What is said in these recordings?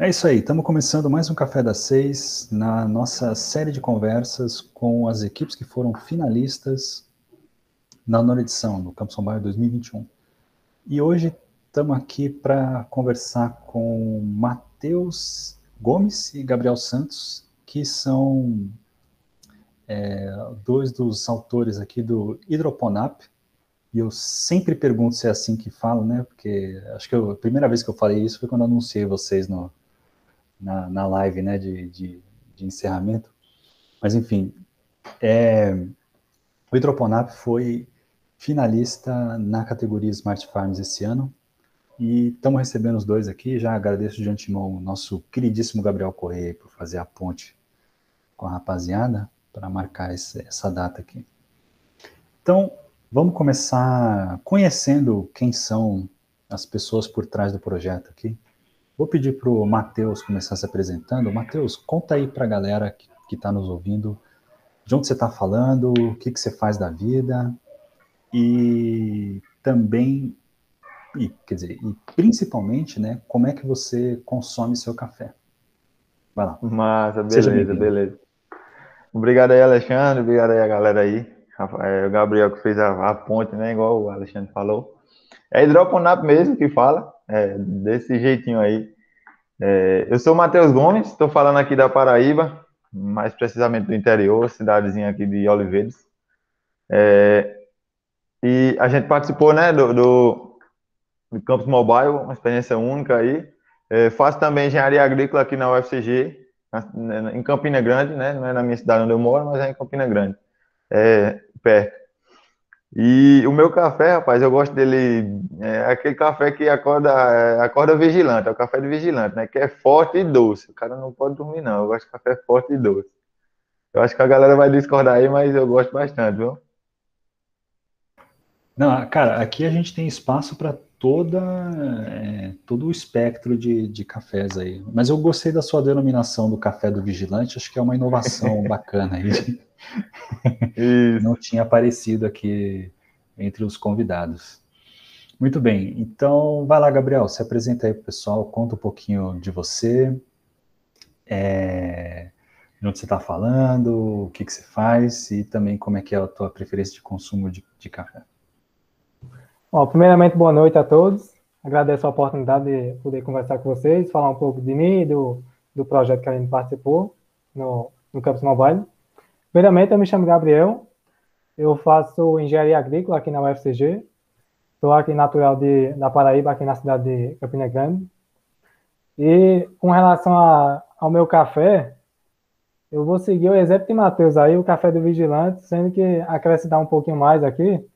É isso aí, estamos começando mais um Café das Seis na nossa série de conversas com as equipes que foram finalistas na nona edição do Campus Bairro 2021. E hoje estamos aqui para conversar com Matheus Gomes e Gabriel Santos, que são é, dois dos autores aqui do Hidroponap. E eu sempre pergunto se é assim que falo, né? Porque acho que eu, a primeira vez que eu falei isso foi quando anunciei vocês no, na, na live né, de, de, de encerramento. Mas, enfim, é, o Hidroponap foi finalista na categoria Smart Farms esse ano. E estamos recebendo os dois aqui. Já agradeço de antemão o nosso queridíssimo Gabriel Correia por fazer a ponte com a rapaziada para marcar esse, essa data aqui. Então, vamos começar conhecendo quem são as pessoas por trás do projeto aqui. Vou pedir para o Matheus começar se apresentando. Matheus, conta aí para a galera que está nos ouvindo de onde você está falando, o que, que você faz da vida e também, e, quer dizer, e principalmente, né, como é que você consome seu café. Vai lá. Massa, beleza, beleza. Obrigado aí, Alexandre, obrigado aí a galera aí. É, o Gabriel que fez a, a ponte, né, igual o Alexandre falou. É Hidroponap mesmo que fala, é, desse jeitinho aí. É, eu sou o Matheus Gomes, estou falando aqui da Paraíba, mais precisamente do interior, cidadezinha aqui de Oliveiras. É, e a gente participou né, do, do, do Campus Mobile, uma experiência única aí. É, faço também engenharia agrícola aqui na UFCG, na, em Campina Grande, né? Não é na minha cidade onde eu moro, mas é em Campina Grande, é, perto. E o meu café, rapaz, eu gosto dele, é aquele café que acorda, é, acorda vigilante, é o café de vigilante, né? Que é forte e doce. O cara não pode dormir, não. Eu gosto de café forte e doce. Eu acho que a galera vai discordar aí, mas eu gosto bastante, viu? Não, cara, aqui a gente tem espaço para toda é, todo o espectro de, de cafés aí. Mas eu gostei da sua denominação do café do vigilante, acho que é uma inovação bacana aí. Não tinha aparecido aqui entre os convidados. Muito bem, então vai lá, Gabriel, se apresenta aí para o pessoal, conta um pouquinho de você, é, de onde você está falando, o que, que você faz e também como é que é a tua preferência de consumo de, de café. Bom, primeiramente, boa noite a todos. Agradeço a oportunidade de poder conversar com vocês, falar um pouco de mim e do, do projeto que a gente participou no, no Campus Mobile. Primeiramente, eu me chamo Gabriel, eu faço engenharia agrícola aqui na UFCG, estou aqui natural de, da Paraíba, aqui na cidade de Campina Grande. E com relação a, ao meu café, eu vou seguir o exemplo de Matheus aí, o café do vigilante, sendo que acrescentar um pouquinho mais aqui,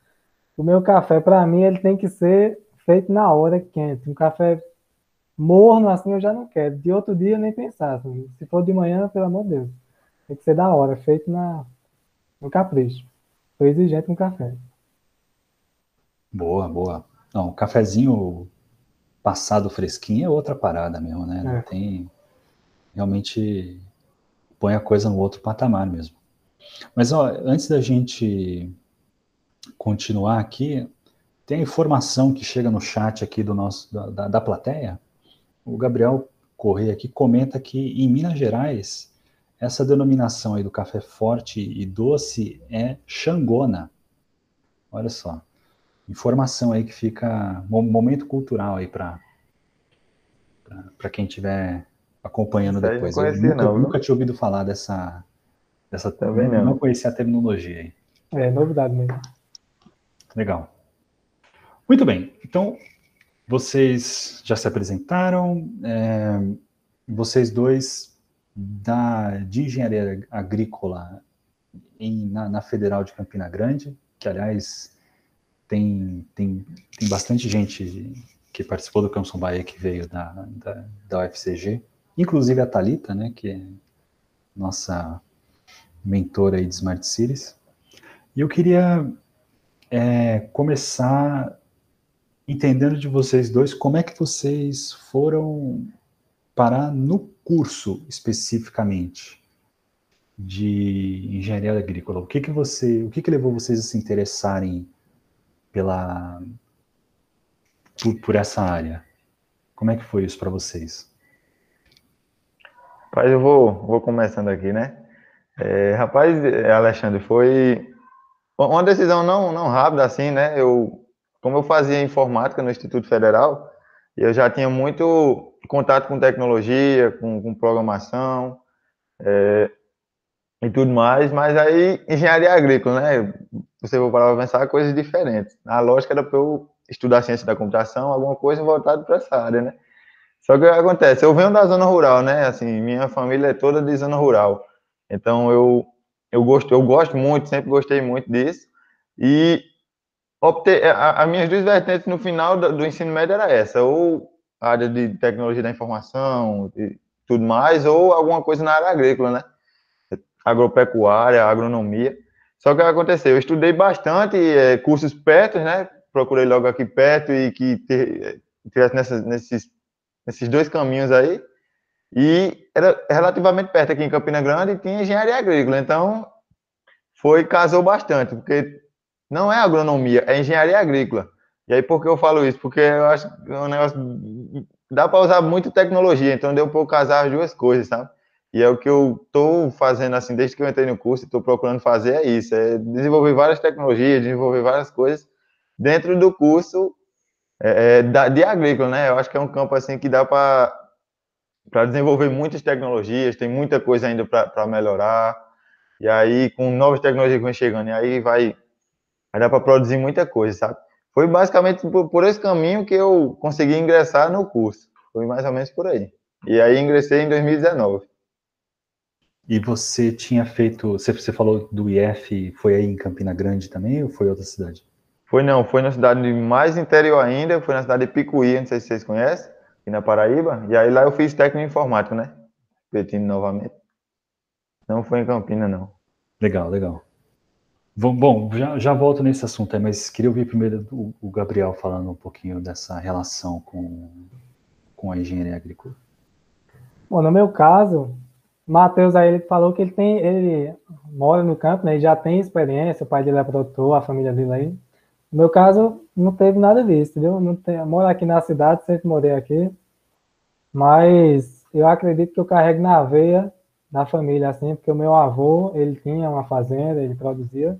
o meu café, para mim, ele tem que ser feito na hora quente. Um café morno assim eu já não quero. De outro dia nem pensar. Assim. Se for de manhã, pelo amor de Deus. Tem que ser da hora, feito na, no capricho. Estou exigente com café. Boa, boa. Não, o cafezinho passado fresquinho é outra parada mesmo, né? Não é. tem. Realmente põe a coisa no outro patamar mesmo. Mas, ó, antes da gente continuar aqui, tem a informação que chega no chat aqui do nosso, da, da, da plateia. O Gabriel Correia aqui comenta que em Minas Gerais essa denominação aí do café forte e doce é Xangona. Olha só. Informação aí que fica. Momento cultural aí para para quem estiver acompanhando Isso depois. Não conhecia, Eu nunca, não, nunca tinha ouvido falar dessa. dessa Também não. não conhecia a terminologia aí. É, novidade mesmo. Legal. Muito bem. Então, vocês já se apresentaram. É, vocês dois da, de engenharia agrícola em, na, na, Federal de Campina Grande, que aliás tem, tem, tem bastante gente que participou do Campus Bahia que veio da, da, da UFCG, inclusive a Talita, né, que é nossa mentor aí de Smart Cities. E eu queria é, começar entendendo de vocês dois como é que vocês foram parar no curso especificamente de engenharia agrícola. O que que você, o que que levou vocês a se interessarem pela por, por essa área? Como é que foi isso para vocês? Rapaz, eu vou, vou começando aqui, né? É, rapaz, Alexandre, foi uma decisão não, não rápida assim, né? Eu, como eu fazia informática no Instituto Federal, eu já tinha muito contato com tecnologia, com, com programação é, e tudo mais, mas aí engenharia agrícola, né? Você vai parar para pensar coisas diferentes. A lógica era para eu estudar ciência da computação, alguma coisa voltada para essa área, né? Só que o que acontece? Eu venho da zona rural, né? Assim, minha família é toda de zona rural. Então eu eu gosto, eu gosto muito, sempre gostei muito disso. E optei, as minhas duas vertentes no final do, do, ensino médio era essa, ou a área de tecnologia da informação e tudo mais, ou alguma coisa na área agrícola, né? Agropecuária, agronomia. Só que o que aconteceu? Eu estudei bastante é, cursos perto, né? Procurei logo aqui perto e que tivesse nessas, nesses nesses dois caminhos aí. E era relativamente perto aqui em Campina Grande tinha engenharia agrícola. Então, foi, casou bastante, porque não é agronomia, é engenharia agrícola. E aí, por que eu falo isso? Porque eu acho que é um negócio. Dá para usar muito tecnologia, então deu para casar as duas coisas, sabe? E é o que eu estou fazendo, assim, desde que eu entrei no curso, estou procurando fazer, é isso: é desenvolver várias tecnologias, desenvolver várias coisas dentro do curso é, é de agrícola, né? Eu acho que é um campo assim que dá para desenvolver muitas tecnologias, tem muita coisa ainda para melhorar. E aí, com novas tecnologias que vão chegando, e aí vai, vai dar para produzir muita coisa, sabe? Foi basicamente por, por, esse caminho que eu consegui ingressar no curso. Foi mais ou menos por aí. E aí ingressei em 2019. E você tinha feito, você, você falou do IF, foi aí em Campina Grande também ou foi outra cidade? Foi não, foi na cidade mais interior ainda, foi na cidade de Picuí, não sei se vocês conhecem, aqui na Paraíba. E aí lá eu fiz técnico informático, né? Repetindo novamente. Não foi em Campina, não. Legal, legal. Bom, já, já volto nesse assunto aí, mas queria ouvir primeiro o, o Gabriel falando um pouquinho dessa relação com, com a engenharia agrícola. Bom, no meu caso, Matheus aí ele falou que ele tem, ele mora no campo, né? Ele já tem experiência, o pai dele é produtor, a família dele aí. No meu caso, não teve nada disso, entendeu? Não tem, moro aqui na cidade, sempre morei aqui, mas eu acredito que eu carrego na veia da família, assim, porque o meu avô, ele tinha uma fazenda, ele produzia,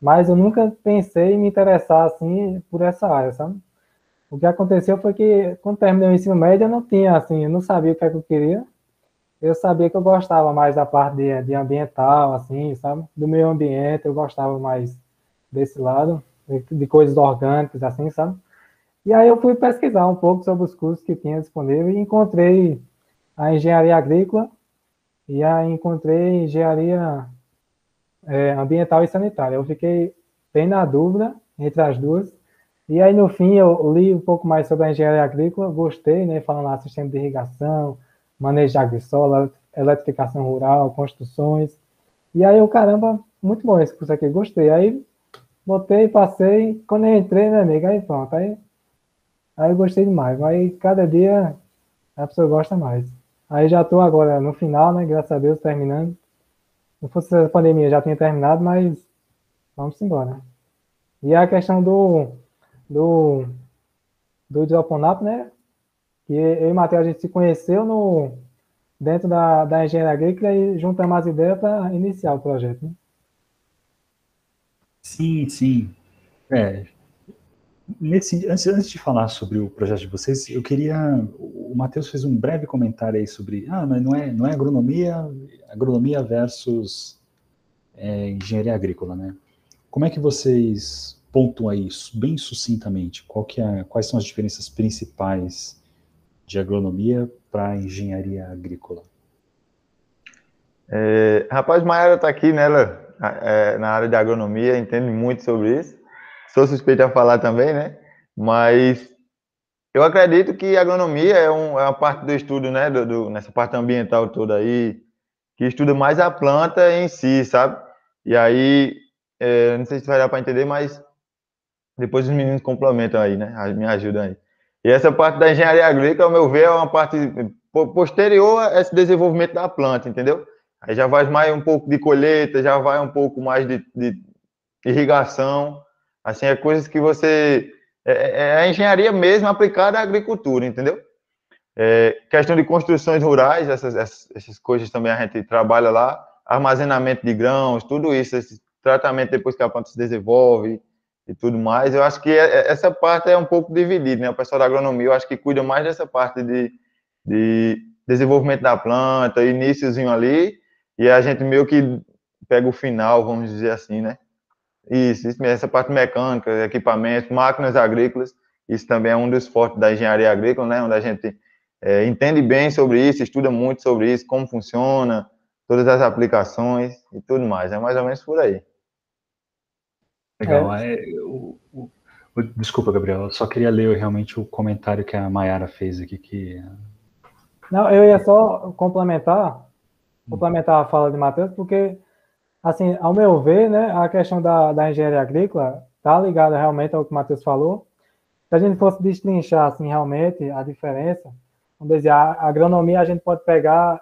mas eu nunca pensei em me interessar, assim, por essa área, sabe? O que aconteceu foi que, quando terminei o ensino médio, eu não tinha, assim, eu não sabia o que, é que eu queria, eu sabia que eu gostava mais da parte de, de ambiental, assim, sabe? Do meio ambiente, eu gostava mais desse lado de coisas orgânicas, assim, sabe? E aí eu fui pesquisar um pouco sobre os cursos que tinha disponível e encontrei a engenharia agrícola e aí encontrei engenharia é, ambiental e sanitária. Eu fiquei bem na dúvida entre as duas. E aí, no fim, eu li um pouco mais sobre a engenharia agrícola, gostei, né? Falando lá, sistema de irrigação, manejo de agri-solo, eletrificação rural, construções. E aí, eu, caramba, muito bom esse curso aqui, gostei. Aí, botei, passei, quando eu entrei, né, amigo, aí pronto, aí, aí eu gostei demais, mas cada dia a pessoa gosta mais. Aí já estou agora no final, né, graças a Deus, terminando. Não fosse a pandemia, já tinha terminado, mas vamos embora. E a questão do, do, do hidroponapo, né, que eu e o Matheus, a gente se conheceu no, dentro da, da engenharia agrícola e juntamos as ideias para iniciar o projeto, né? Sim, sim. É, nesse, antes, antes de falar sobre o projeto de vocês, eu queria. O Matheus fez um breve comentário aí sobre. Ah, mas não é, não é agronomia, agronomia versus é, engenharia agrícola, né? Como é que vocês pontuam isso bem sucintamente? Qual que é, quais são as diferenças principais de agronomia para engenharia agrícola? É, rapaz, Maera está aqui, né? Ela é, na área de agronomia, entende muito sobre isso. Sou suspeito a falar também, né? Mas eu acredito que a agronomia é, um, é uma parte do estudo, né? Do, do, nessa parte ambiental toda aí, que estuda mais a planta em si, sabe? E aí, é, não sei se vai dar para entender, mas depois os meninos complementam aí, né? Me ajudam aí. E essa parte da engenharia agrícola, ao meu ver, é uma parte posterior a esse desenvolvimento da planta, entendeu? Aí já vai mais um pouco de colheita, já vai um pouco mais de, de irrigação, assim, é coisas que você... É, é, é a engenharia mesmo aplicada à agricultura, entendeu? É, questão de construções rurais, essas, essas, essas, coisas também a gente trabalha lá, armazenamento de grãos, tudo isso, esse tratamento depois que a planta se desenvolve e tudo mais, eu acho que é, é, essa parte é um pouco dividida, né? O pessoal da agronomia, eu acho que cuida mais dessa parte de, de desenvolvimento da planta, iníciozinho ali, e a gente meio que pega o final, vamos dizer assim, né? Isso, isso essa parte mecânica, equipamentos, máquinas agrícolas, isso também é um dos fortes da engenharia agrícola, né? Onde a gente é, entende bem sobre isso, estuda muito sobre isso, como funciona, todas as aplicações e tudo mais. É mais ou menos por aí. Legal. É. É, o, o, o, desculpa, Gabriel, eu só queria ler realmente o comentário que a Mayara fez aqui. Que... Não, eu ia só complementar, complementar a fala de Matheus, porque, assim, ao meu ver, né, a questão da, da engenharia agrícola está ligada realmente ao que o Matheus falou. Se a gente fosse destrinchar, assim, realmente a diferença, vamos dizer, a agronomia a gente pode pegar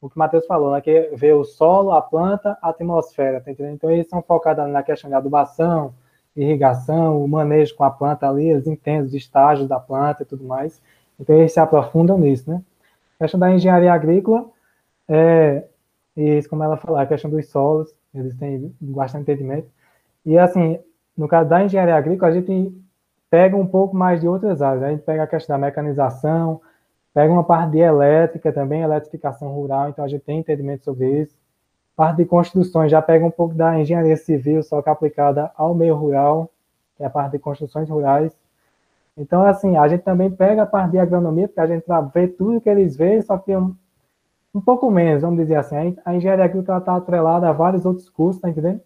o que o Matheus falou, né, que vê o solo, a planta, a atmosfera, tá entendendo? Então, eles são focados na questão de adubação, irrigação, o manejo com a planta ali, eles entendem os estágios da planta e tudo mais. Então, eles se aprofundam nisso, né? A questão da engenharia agrícola, é, isso, como ela falou, a questão dos solos, eles têm bastante entendimento. E, assim, no caso da engenharia agrícola, a gente pega um pouco mais de outras áreas. A gente pega a questão da mecanização, Pega uma parte de elétrica também, eletrificação rural, então a gente tem entendimento sobre isso. Parte de construções já pega um pouco da engenharia civil, só que aplicada ao meio rural, que é a parte de construções rurais. Então, assim, a gente também pega a parte de agronomia, porque a gente vê tudo que eles veem, só que um, pouco menos, vamos dizer assim. A engenharia agrícola está atrelada a vários outros cursos, tá entendendo?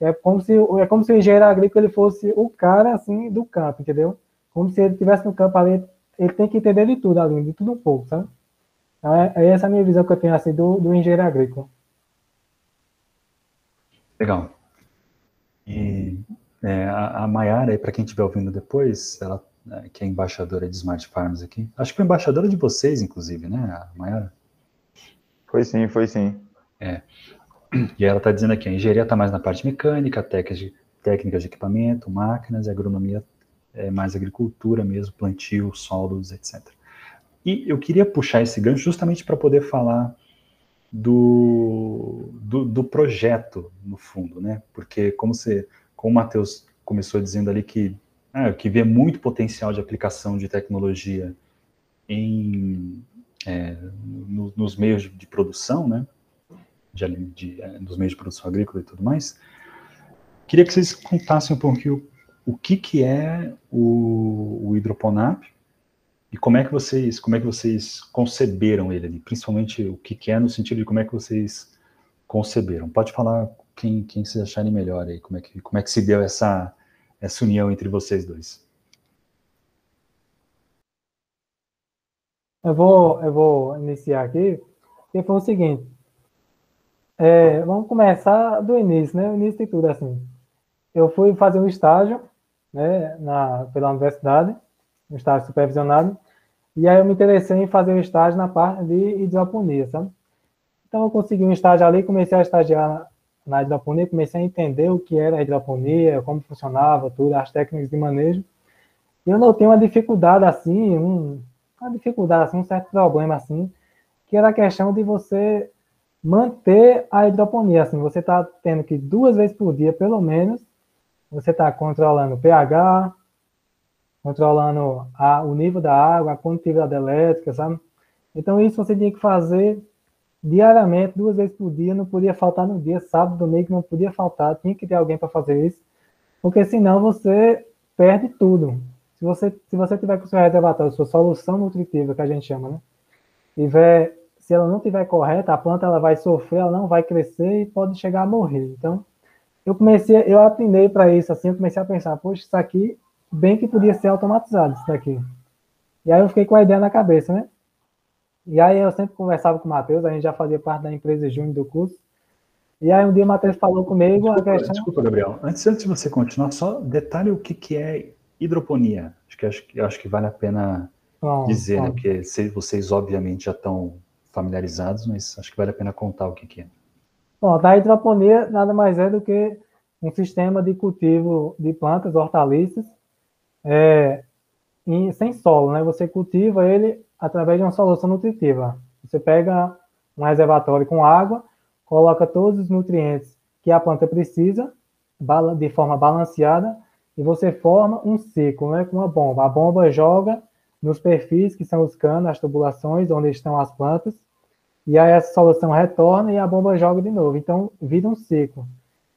É como se, é como se o engenheiro agrícola ele fosse o cara, assim, do campo, entendeu? Como se ele estivesse no campo ali ele tem que entender de tudo ali, de tudo um pouco, sabe? Então, é, é essa a minha visão que eu tenho assim do, do engenheiro agrícola. Legal. E é, a, a Mayara, para quem estiver ouvindo depois, ela né, que é embaixadora de Smart Farms aqui. Acho que foi embaixadora de vocês, inclusive, né, Mayara? Foi sim, foi sim. É. E ela está dizendo aqui, a engenharia está mais na parte mecânica, técnicas de, equipamento, máquinas, agronomia é, mais agricultura mesmo, plantio, solos, etc. E eu queria puxar esse gancho justamente para poder falar do, do, do, projeto, no fundo, né? Porque como você, como o Matheus começou dizendo ali que, ah, que vê muito potencial de aplicação de tecnologia em, é, no, nos meios de, produção, né? De, de, é, nos meios de produção agrícola e tudo mais. Queria que vocês contassem um pouquinho o que, que é o, o hidroponap e como é que vocês como é que vocês conceberam ele, principalmente o que, que é no sentido de como é que vocês conceberam. Pode falar quem, quem vocês acharem melhor aí, como é que como é que se deu essa essa união entre vocês dois. Eu vou eu vou iniciar aqui. Que foi o seguinte. É, vamos começar do início, né? O início de tudo assim. Eu fui fazer um estágio né, na, pela universidade, um estágio supervisionado, e aí eu me interessei em fazer um estágio na parte de hidroponia, sabe? Então eu consegui um estágio ali, comecei a estagiar na hidroponia, comecei a entender o que era a hidroponia, como funcionava tudo, as técnicas de manejo. E eu notei uma dificuldade assim, um, uma dificuldade assim, um certo problema assim, que era a questão de você manter a hidroponia, assim, você está tendo que duas vezes por dia, pelo menos, você está controlando o pH, controlando a, o nível da água, a condutividade elétrica, sabe? Então, isso você tinha que fazer diariamente, duas vezes por dia, não podia faltar no dia, sábado, domingo, não podia faltar, tinha que ter alguém para fazer isso, porque senão você perde tudo. Se você, se você tiver com o seu reservatório, sua solução nutritiva, que a gente chama, né? Tiver, se ela não tiver correta, a planta ela vai sofrer, ela não vai crescer e pode chegar a morrer. Então, eu comecei, eu aprendi para isso, assim, eu comecei a pensar, poxa, isso aqui, bem que podia ser automatizado, isso daqui. E aí eu fiquei com a ideia na cabeça, né? E aí eu sempre conversava com o Matheus, a gente já fazia parte da empresa Júnior do curso. E aí um dia o Matheus falou comigo desculpa, questão... Desculpa, Gabriel. Antes, antes de você continuar, só detalhe o que, que é hidroponia. Acho que, acho, acho que vale a pena bom, dizer, bom. né? Porque vocês obviamente já estão familiarizados, mas acho que vale a pena contar o que, que é. Bom, a hidroponia nada mais é do que um sistema de cultivo de plantas, hortaliças, é, em, sem solo, né? Você cultiva ele através de uma solução nutritiva. Você pega um reservatório com água, coloca todos os nutrientes que a planta precisa, de forma balanceada, e você forma um ciclo, né, com uma bomba. A bomba joga nos perfis, que são os canos, as tubulações, onde estão as plantas, e aí essa solução retorna e a bomba joga de novo. Então, vira um ciclo.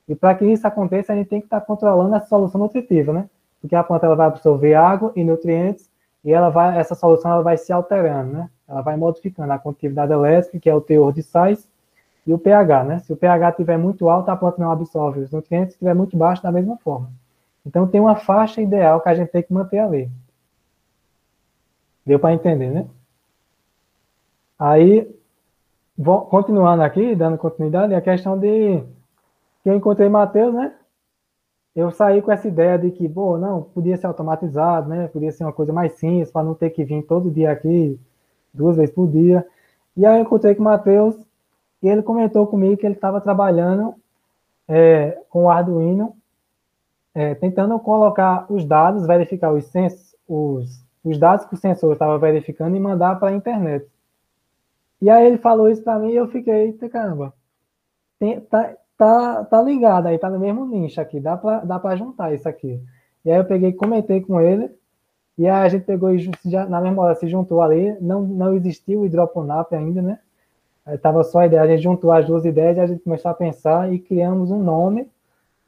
E para que isso aconteça, a gente tem que estar tá controlando essa solução nutritiva, né? Porque a planta ela vai absorver água e nutrientes e ela vai, essa solução ela vai se alterando, né? Ela vai modificando a condutividade elétrica, que é o teor de sais, e o pH, né? Se o pH estiver muito alto, a planta não absorve os nutrientes, se estiver muito baixo, da mesma forma. Então tem uma faixa ideal que a gente tem que manter ali. Deu para entender, né? Aí, vou, continuando aqui, dando continuidade, a questão de que eu encontrei Matheus, né? eu saí com essa ideia de que, pô, não, podia ser automatizado, né? Podia ser uma coisa mais simples, para não ter que vir todo dia aqui, duas vezes por dia. E aí eu encontrei com o Matheus e ele comentou comigo que ele estava trabalhando é, com o Arduino, é, tentando colocar os dados, verificar os, os, os dados que o sensor estava verificando e mandar para a internet. E aí ele falou isso para mim e eu fiquei, caramba, tem, tá, tá, tá ligado aí, tá no mesmo nicho aqui, dá pra, dá juntar isso aqui. E aí eu peguei comentei com ele, e aí a gente pegou e já, na mesma hora se juntou ali, não, não o hidroponap ainda, né? Aí tava só a ideia, a gente juntou as duas ideias e a gente começou a pensar e criamos um nome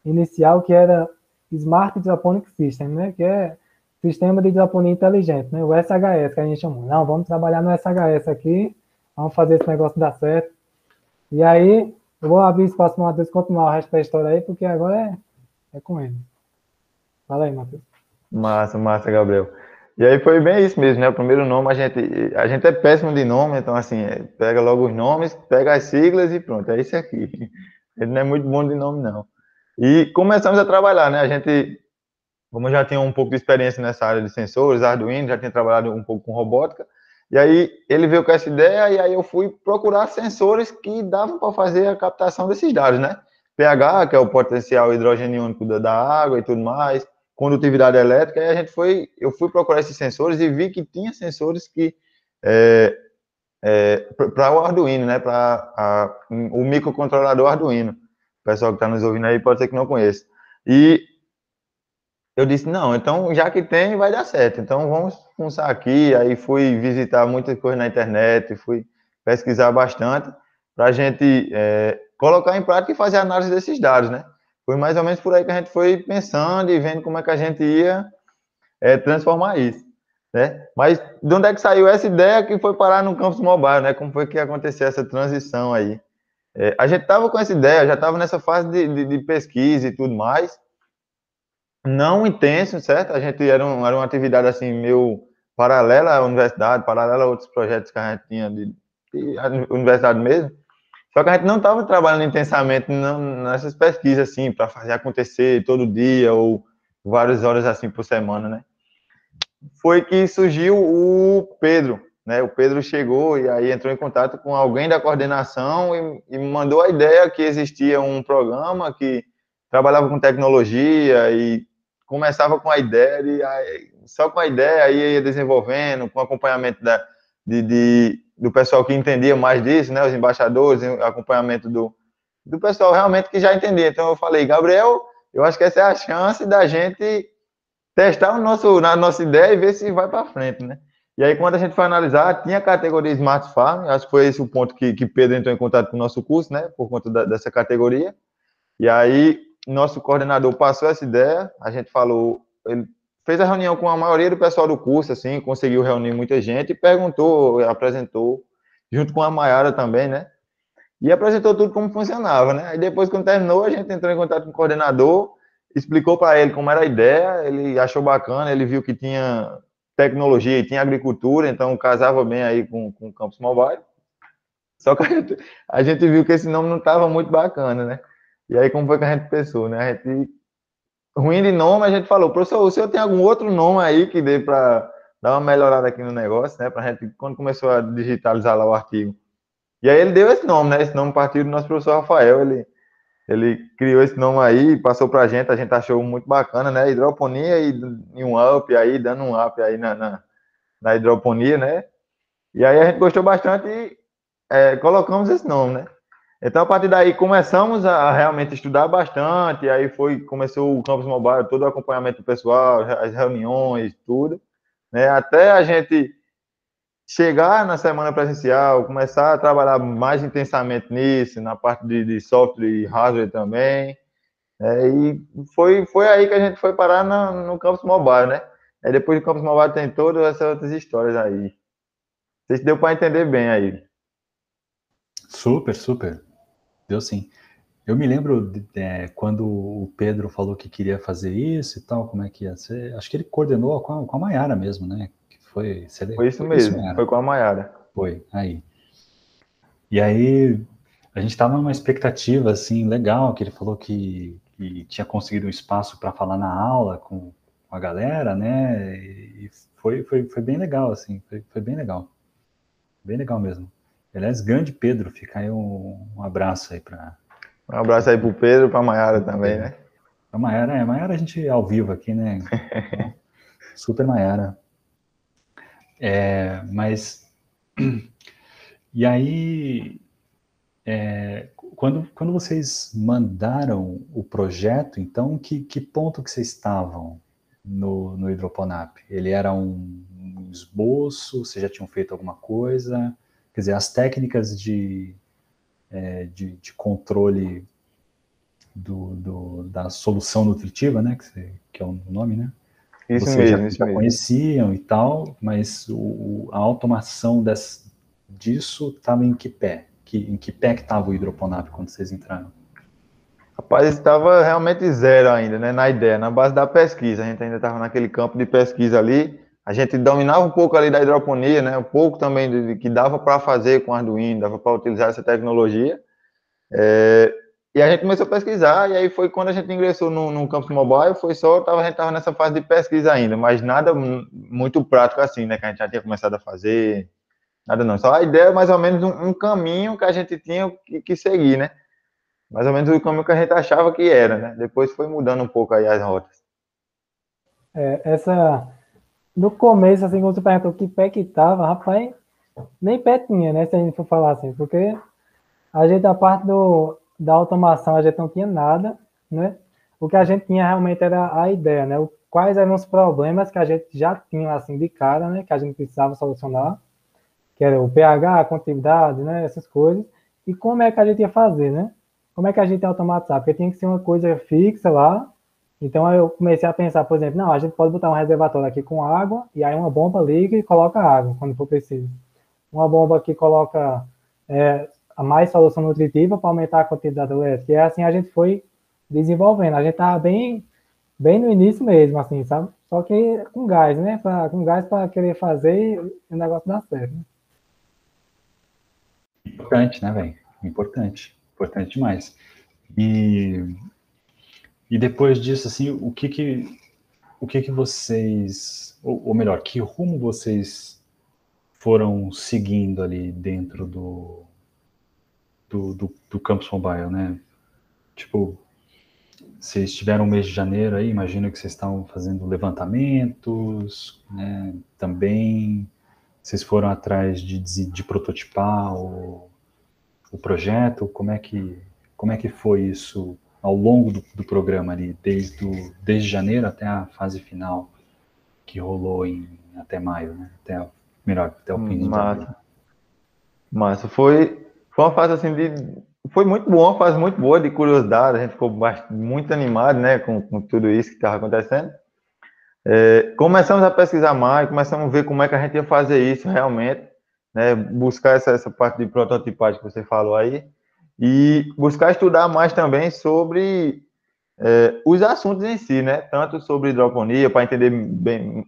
inicial que era Smart Hydroponic System, né? Que é Sistema de Hidroponia Inteligente, né? O SHS que a gente chamou. Não, vamos trabalhar no SHS aqui, vamos fazer esse negócio dar certo. E aí eu vou abrir espaço para o Matheus continuar o resto da história aí, porque agora é, é com ele. Fala aí, Matheus. Massa, massa, Gabriel. E aí foi bem isso mesmo, né? O primeiro nome, a gente, a gente é péssimo de nome, então assim, é, pega logo os nomes, pega as siglas e pronto, é isso aqui. Ele não é muito bom de nome, não. E começamos a trabalhar, né? A gente, como eu já tinha um pouco de experiência nessa área de sensores, Arduino, já tinha trabalhado um pouco com robótica, e aí ele veio com essa ideia e aí eu fui procurar sensores que davam para fazer a captação desses dados, né? pH, que é o potencial hidrogeniônico da, água e tudo mais, condutividade elétrica, e a gente foi, eu fui procurar esses sensores e vi que tinha sensores que é, é, para o Arduino, né? Para o microcontrolador Arduino. O pessoal que está nos ouvindo aí pode ser que não conheça. E eu disse, não, então já que tem, vai dar certo. Então vamos começar aqui. Aí fui visitar muitas coisas na internet, fui pesquisar bastante para a gente é, colocar em prática e fazer análise desses dados, né? Foi mais ou menos por aí que a gente foi pensando e vendo como é que a gente ia é, transformar isso, né? Mas de onde é que saiu essa ideia que foi parar no campus mobile, né? Como foi que aconteceu essa transição aí? É, a gente estava com essa ideia, já estava nessa fase de, de, de pesquisa e tudo mais, não intenso, certo? A gente era, um, era uma atividade assim meio paralela à universidade, paralela a outros projetos que a gente tinha de, de universidade mesmo. Só que a gente não estava trabalhando intensamente não, nessas pesquisas assim para fazer acontecer todo dia ou várias horas assim por semana, né? Foi que surgiu o Pedro, né? O Pedro chegou e aí entrou em contato com alguém da coordenação e, e mandou a ideia que existia um programa que trabalhava com tecnologia e começava com a ideia, e aí, só com a ideia, aí ia desenvolvendo, com acompanhamento da, de, de, do pessoal que entendia mais disso, né, os embaixadores, acompanhamento do, do pessoal realmente que já entendia. Então eu falei, Gabriel, eu acho que essa é a chance da gente testar o nosso, a nossa ideia e ver se vai para frente, né? E aí, quando a gente foi analisar, tinha a categoria Smart Farm, acho que foi esse o ponto que, que Pedro entrou em contato com o nosso curso, né, por conta da, dessa categoria. E aí, nosso coordenador passou essa ideia, a gente falou, ele fez a reunião com a maioria do pessoal do curso, assim, conseguiu reunir muita gente e perguntou, apresentou, junto com a Maiara também, né? E apresentou tudo como funcionava, né? Aí depois, quando terminou, a gente entrou em contato com o coordenador, explicou para ele como era a ideia, ele achou bacana, ele viu que tinha tecnologia e tinha agricultura, então casava bem aí com, com o Campus Mobile. Só que a gente, a gente viu que esse nome não estava muito bacana, né? E aí, como foi que a gente pensou, né? A gente, ruim de nome, a gente falou, professor, o senhor tem algum outro nome aí que dê para dar uma melhorada aqui no negócio, né? Para a gente, quando começou a digitalizar lá o artigo. E aí ele deu esse nome, né? Esse nome partiu do nosso professor Rafael, ele, ele criou esse nome aí, passou para a gente, a gente achou muito bacana, né? Hidroponia e, um up aí, dando um up aí na, na, na hidroponia, né? E aí a gente gostou bastante e é, colocamos esse nome, né? Então, a partir daí, começamos a realmente estudar bastante, aí foi, começou o Campus Mobile, todo o acompanhamento pessoal, as reuniões, tudo, né? Até a gente chegar na semana presencial, começar a trabalhar mais intensamente nisso, na parte de, de software e hardware também, é, e foi, foi aí que a gente foi parar no, no Campus Mobile, né? Depois do Campus Mobile tem todas essas outras histórias aí. Não sei se deu para entender bem aí. Super, super. Deu sim. Eu me lembro de, é, quando o Pedro falou que queria fazer isso e tal, como é que ia ser. Acho que ele coordenou com a, com a Mayara mesmo, né? Foi, foi isso foi mesmo, isso, foi com a Mayara. Foi, aí. E aí, a gente estava numa expectativa, assim, legal, que ele falou que, que tinha conseguido um espaço para falar na aula com, com, a galera, né? E foi, foi, foi bem legal, assim, foi, foi bem legal. Bem legal mesmo. Aliás, grande Pedro, fica aí um, um abraço aí para. Um abraço aí para o Pedro, para a Maiara também, né? A Maiara, é, a Maiara a gente ao vivo aqui, né? Super Maiara. É, mas. E aí, é, quando, quando vocês mandaram o projeto, então, que, que ponto que vocês estavam no, no Hidroponap? Ele era um, um esboço? Vocês já tinham feito alguma coisa? Quer dizer, as técnicas de, é, de, de, controle do, do, da solução nutritiva, né, que, que, é o nome, né? Isso Vocês mesmo, já, isso já mesmo. conheciam e tal, mas o, a automação des, disso estava em que pé? Que, em que pé que estava o hidroponap quando vocês entraram? Rapaz, estava realmente zero ainda, né, na ideia, na base da pesquisa. A gente ainda estava naquele campo de pesquisa ali, a gente dominava um pouco ali da hidroponia, né? Um pouco também de, de que dava para fazer com Arduino, dava para utilizar essa tecnologia. É, e a gente começou a pesquisar, e aí foi quando a gente ingressou no, no campus mobile, foi só, tava, a gente estava nessa fase de pesquisa ainda, mas nada muito prático assim, né? Que a gente já tinha começado a fazer, nada não. Só a ideia é mais ou menos um, um caminho que a gente tinha que, que, seguir, né? Mais ou menos o caminho que a gente achava que era, né? Depois foi mudando um pouco aí as rotas. É, essa no começo, assim, quando você perguntou que pé que tava, rapaz, nem pé tinha, né? Se a gente for falar assim, porque a gente, a parte do, da automação, a gente não tinha nada, né? O que a gente tinha realmente era a ideia, né? Quais eram os problemas que a gente já tinha, assim, de cara, né? Que a gente precisava solucionar, que era o pH, a continuidade, né? Essas coisas. E como é que a gente ia fazer, né? Como é que a gente ia automatizar? Porque tinha que ser uma coisa fixa lá, então eu comecei a pensar, por exemplo, não, a gente pode botar um reservatório aqui com água, e aí uma bomba liga e coloca água quando for preciso. Uma bomba que coloca é, a mais solução nutritiva para aumentar a quantidade elétrica. E assim a gente foi desenvolvendo. A gente estava bem, bem no início mesmo, assim, sabe? Só que com gás, né? Pra, com gás para querer fazer e o negócio dar certo. Né? Importante, né, velho? Importante. Importante demais. E e depois disso, assim, o que que, o que, que vocês, ou, ou melhor, que rumo vocês foram seguindo ali dentro do, do, do, do Campus Mobile, né? Tipo, vocês tiveram um mês de janeiro aí, imagino que vocês estavam fazendo levantamentos, né? Também vocês foram atrás de, de, de prototipar o, o projeto, como é que como é que foi isso ao longo do, do programa ali, desde, o, desde janeiro até a fase final, que rolou em até maio, né? Até, melhor, até o fim de Massa. Massa. Foi, foi uma fase assim de. Foi muito boa, uma fase muito boa de curiosidade, a gente ficou muito animado, né, com, com tudo isso que estava acontecendo. É, começamos a pesquisar mais, começamos a ver como é que a gente ia fazer isso realmente, né, buscar essa, essa parte de prototipagem que você falou aí, e buscar estudar mais também sobre é, os assuntos em si, né? Tanto sobre hidroponia, para entender bem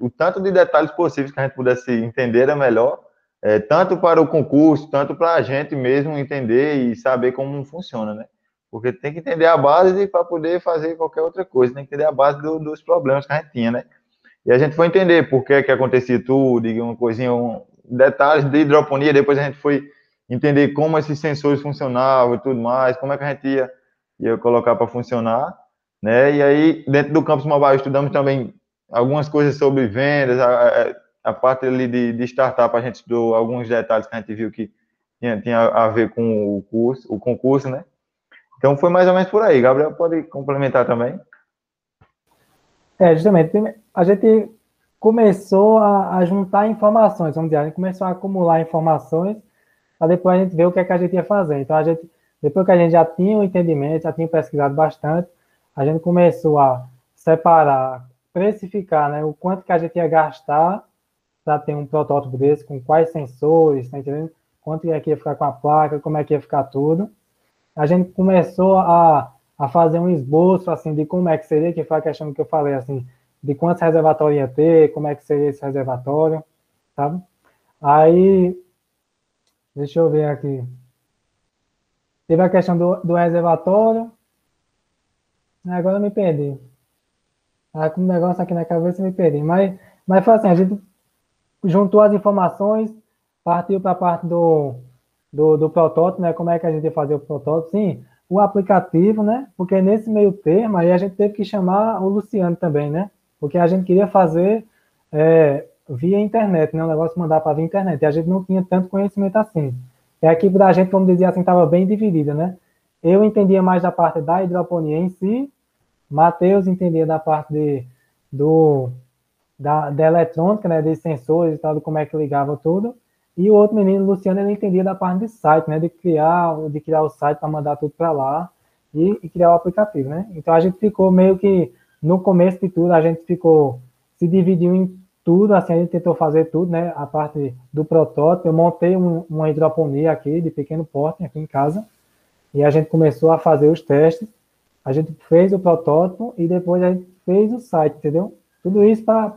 o tanto de detalhes possíveis que a gente pudesse entender é melhor, é, tanto para o concurso, tanto para a gente mesmo entender e saber como funciona, né? Porque tem que entender a base para poder fazer qualquer outra coisa, tem que entender a base do, dos problemas que a gente tinha, né? E a gente foi entender por que, que acontecia tudo, uma coisinha, um, detalhes de hidroponia, depois a gente foi entender como esses sensores funcionavam e tudo mais, como é que a gente ia ia colocar para funcionar, né? E aí, dentro do campus mobile, estudamos também algumas coisas sobre vendas, a parte ali de, de startup, a gente estudou alguns detalhes que a gente viu que tinha, tinha a ver com o curso, o concurso, né? Então foi mais ou menos por aí. Gabriel pode complementar também. É, justamente, a gente começou a, a juntar informações, vamos dizer, a gente começou a acumular informações para depois a gente ver o que é que a gente ia fazer. Então a gente depois que a gente já tinha o um entendimento, já tinha pesquisado bastante, a gente começou a separar, precificar né, o quanto que a gente ia gastar para ter um protótipo desse, com quais sensores, tá entendendo? Quanto é que ia ficar com a placa, como é que ia ficar tudo. A gente começou a, a fazer um esboço, assim, de como é que seria, que foi a questão que eu falei, assim, de quantos reservatórios ia ter, como é que seria esse reservatório, sabe? Aí, deixa eu ver aqui. Teve a questão do, do reservatório. Agora eu me perdi. Ah, com um negócio aqui na cabeça eu me perdi. Mas, mas foi assim, a gente juntou as informações, partiu para a parte do, do, do, protótipo, né? Como é que a gente ia fazer o protótipo? Sim, o aplicativo, né? Porque nesse meio termo aí a gente teve que chamar o Luciano também, né? Porque a gente queria fazer é, via internet, né? O negócio mandar para via internet. E a gente não tinha tanto conhecimento assim. E a equipe da gente, vamos dizer assim, estava bem dividida, né? Eu entendia mais da parte da hidroponia em si, Matheus entendia da parte de, do, da, da eletrônica, né, de sensores e tal, como é que ligava tudo, e o outro menino, Luciano, ele entendia da parte de site, né, de criar, de criar o site para mandar tudo para lá e, e, criar o aplicativo, né? Então a gente ficou meio que no começo de tudo a gente ficou se dividiu em tudo, assim, a gente tentou fazer tudo, né? A parte do protótipo, eu montei um, uma hidroponia aqui, de pequeno porte, aqui em casa, e a gente começou a fazer os testes, a gente fez o protótipo e depois a gente fez o site, entendeu? Tudo isso para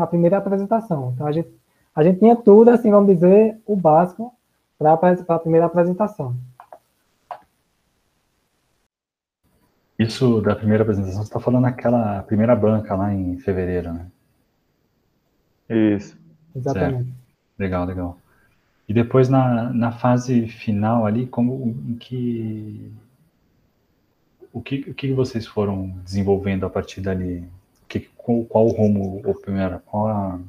a primeira apresentação. Então, a gente, a gente tinha tudo, assim, vamos dizer, o básico para a primeira apresentação. Isso da primeira apresentação, você está falando naquela primeira banca lá em fevereiro, né? Isso. Exatamente. Certo. Legal, legal. E depois na, na fase final ali, como que o que, o que vocês foram desenvolvendo a partir dali? Qual, qual o rumo, ou primeiro, qual a, o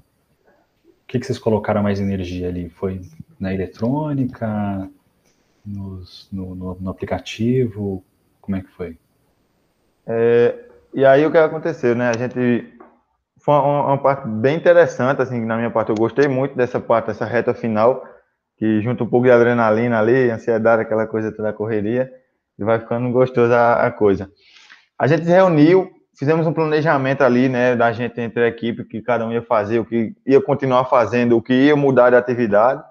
que, que vocês colocaram mais energia ali? Foi na eletrônica, nos, no, no, no aplicativo? Como é que foi? É, e aí o que aconteceu, né? A gente foi uma, uma, parte bem interessante, assim, na minha parte. Eu gostei muito dessa parte, dessa reta final, que junta um pouco de adrenalina ali, ansiedade, aquela coisa toda correria, e vai ficando gostosa a, a coisa. A gente se reuniu, fizemos um planejamento ali, né, da gente entre a equipe, que cada um ia fazer, o que ia continuar fazendo, o que ia mudar de atividade,